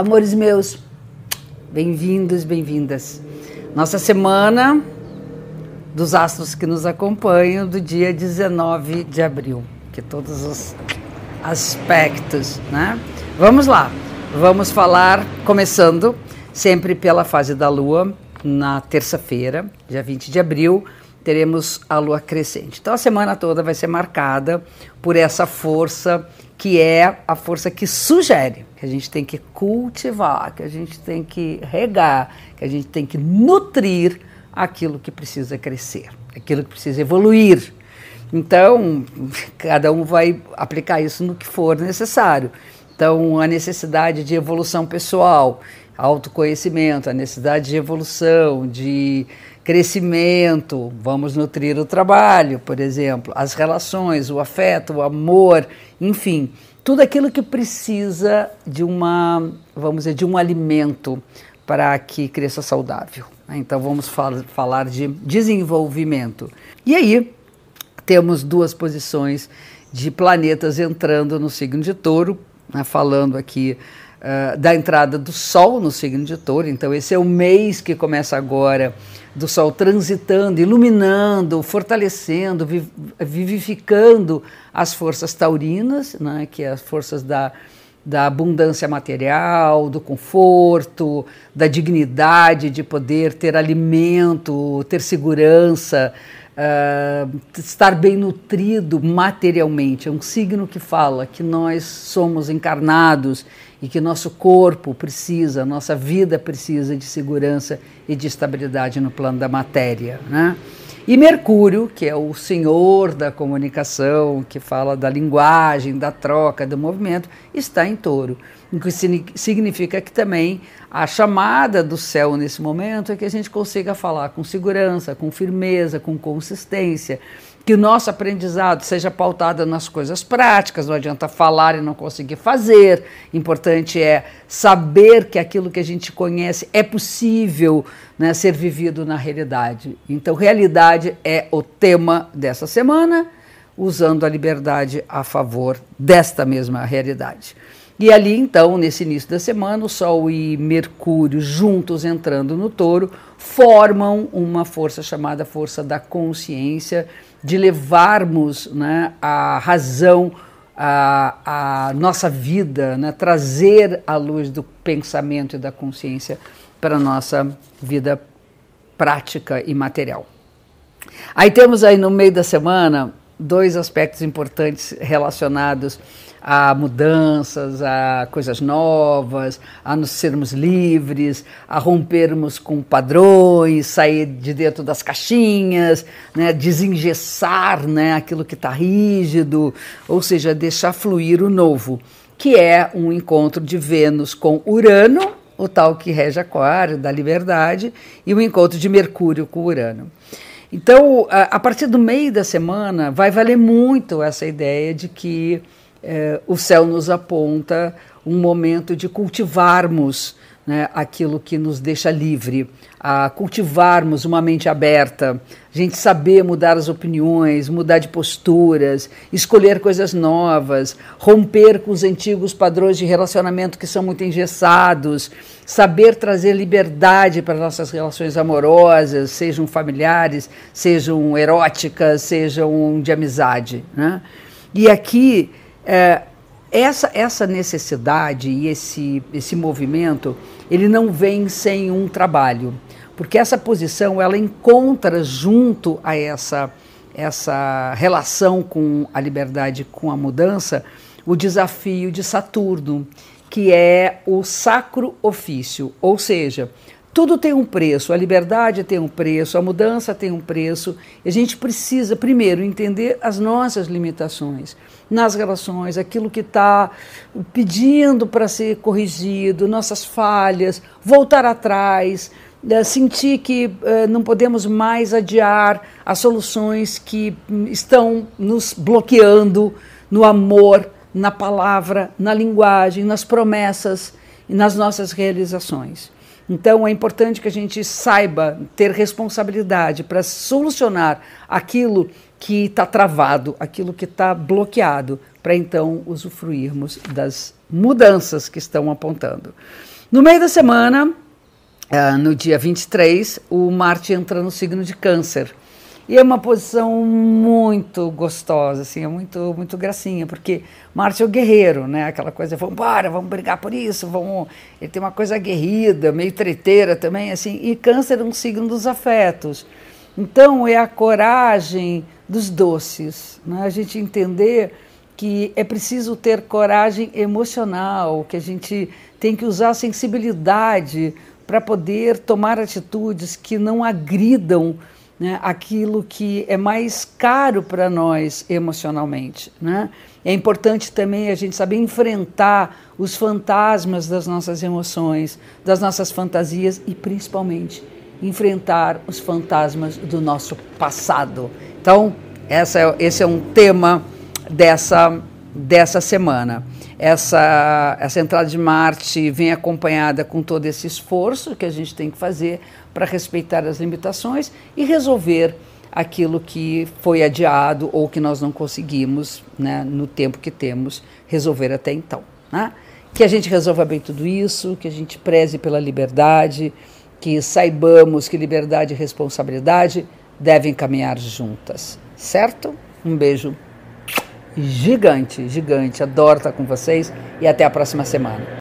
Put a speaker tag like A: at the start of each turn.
A: Amores meus, bem-vindos, bem-vindas. Nossa semana dos astros que nos acompanham do dia 19 de abril, que todos os aspectos, né? Vamos lá, vamos falar, começando sempre pela fase da lua, na terça-feira, dia 20 de abril, teremos a lua crescente. Então a semana toda vai ser marcada por essa força que é a força que sugere que a gente tem que cultivar, que a gente tem que regar, que a gente tem que nutrir aquilo que precisa crescer, aquilo que precisa evoluir. Então, cada um vai aplicar isso no que for necessário. Então, a necessidade de evolução pessoal, autoconhecimento, a necessidade de evolução, de crescimento, vamos nutrir o trabalho, por exemplo, as relações, o afeto, o amor, enfim, tudo aquilo que precisa de uma, vamos dizer, de um alimento para que cresça saudável. Né? Então vamos fal falar de desenvolvimento. E aí temos duas posições de planetas entrando no signo de Touro, né? falando aqui uh, da entrada do Sol no signo de Touro. Então esse é o mês que começa agora do Sol transitando, iluminando, fortalecendo, vivificando as forças taurinas, né, que é as forças da, da abundância material, do conforto, da dignidade de poder ter alimento, ter segurança, uh, estar bem nutrido materialmente. É um signo que fala que nós somos encarnados e que nosso corpo precisa, nossa vida precisa de segurança e de estabilidade no plano da matéria. Né? E Mercúrio, que é o senhor da comunicação, que fala da linguagem, da troca, do movimento, está em touro. O que significa que também a chamada do céu nesse momento é que a gente consiga falar com segurança, com firmeza, com consistência que o nosso aprendizado seja pautado nas coisas práticas, não adianta falar e não conseguir fazer. Importante é saber que aquilo que a gente conhece é possível né, ser vivido na realidade. Então, realidade é o tema dessa semana, usando a liberdade a favor desta mesma realidade. E ali, então, nesse início da semana, o Sol e Mercúrio juntos entrando no touro formam uma força chamada força da consciência de levarmos né, a razão, a, a nossa vida, né, trazer a luz do pensamento e da consciência para a nossa vida prática e material. Aí temos aí no meio da semana dois aspectos importantes relacionados a mudanças, a coisas novas, a nos sermos livres, a rompermos com padrões, sair de dentro das caixinhas, né, desengessar né, aquilo que está rígido, ou seja, deixar fluir o novo, que é um encontro de Vênus com Urano, o tal que rege Aquário, da liberdade, e o encontro de Mercúrio com Urano. Então, a, partir do meio da semana, vai valer muito essa ideia de que é, o céu nos aponta um momento de cultivarmos né, aquilo que nos deixa livre, a cultivarmos uma mente aberta, a gente saber mudar as opiniões, mudar de posturas, escolher coisas novas, romper com os antigos padrões de relacionamento que são muito engessados, saber trazer liberdade para nossas relações amorosas, sejam familiares, sejam eróticas, sejam de amizade. Né? E aqui é, essa, essa necessidade e esse, esse movimento, ele não vem sem um trabalho, porque essa posição ela encontra junto a essa, essa relação com a liberdade, com a mudança, o desafio de Saturno, que é o sacro ofício, ou seja, tudo tem um preço, a liberdade tem um preço, a mudança tem um preço. E a gente precisa, primeiro, entender as nossas limitações nas relações, aquilo que está pedindo para ser corrigido, nossas falhas, voltar atrás, né, sentir que eh, não podemos mais adiar as soluções que estão nos bloqueando no amor, na palavra, na linguagem, nas promessas e nas nossas realizações. Então é importante que a gente saiba ter responsabilidade para solucionar aquilo que está travado, aquilo que está bloqueado, para então usufruirmos das mudanças que estão apontando. No meio da semana, uh, no dia 23, o Marte entra no signo de Câncer. E é uma posição muito gostosa, assim, é muito, muito gracinha, porque Marte é o guerreiro, né? Aquela coisa, vamos embora, vamos brigar por isso, vamos. Ele tem uma coisa aguerrida, meio treteira também, assim. E Câncer é um signo dos afetos. Então é a coragem dos doces, né? A gente entender que é preciso ter coragem emocional, que a gente tem que usar a sensibilidade para poder tomar atitudes que não agridam né, aquilo que é mais caro para nós emocionalmente. Né? É importante também a gente saber enfrentar os fantasmas das nossas emoções, das nossas fantasias e principalmente enfrentar os fantasmas do nosso passado. Então, essa é, esse é um tema dessa, dessa semana. Essa, essa entrada de Marte vem acompanhada com todo esse esforço que a gente tem que fazer para respeitar as limitações e resolver aquilo que foi adiado ou que nós não conseguimos, né, no tempo que temos, resolver até então. Né? Que a gente resolva bem tudo isso, que a gente preze pela liberdade, que saibamos que liberdade e responsabilidade devem caminhar juntas, certo? Um beijo gigante, gigante. Adoro estar com vocês e até a próxima semana.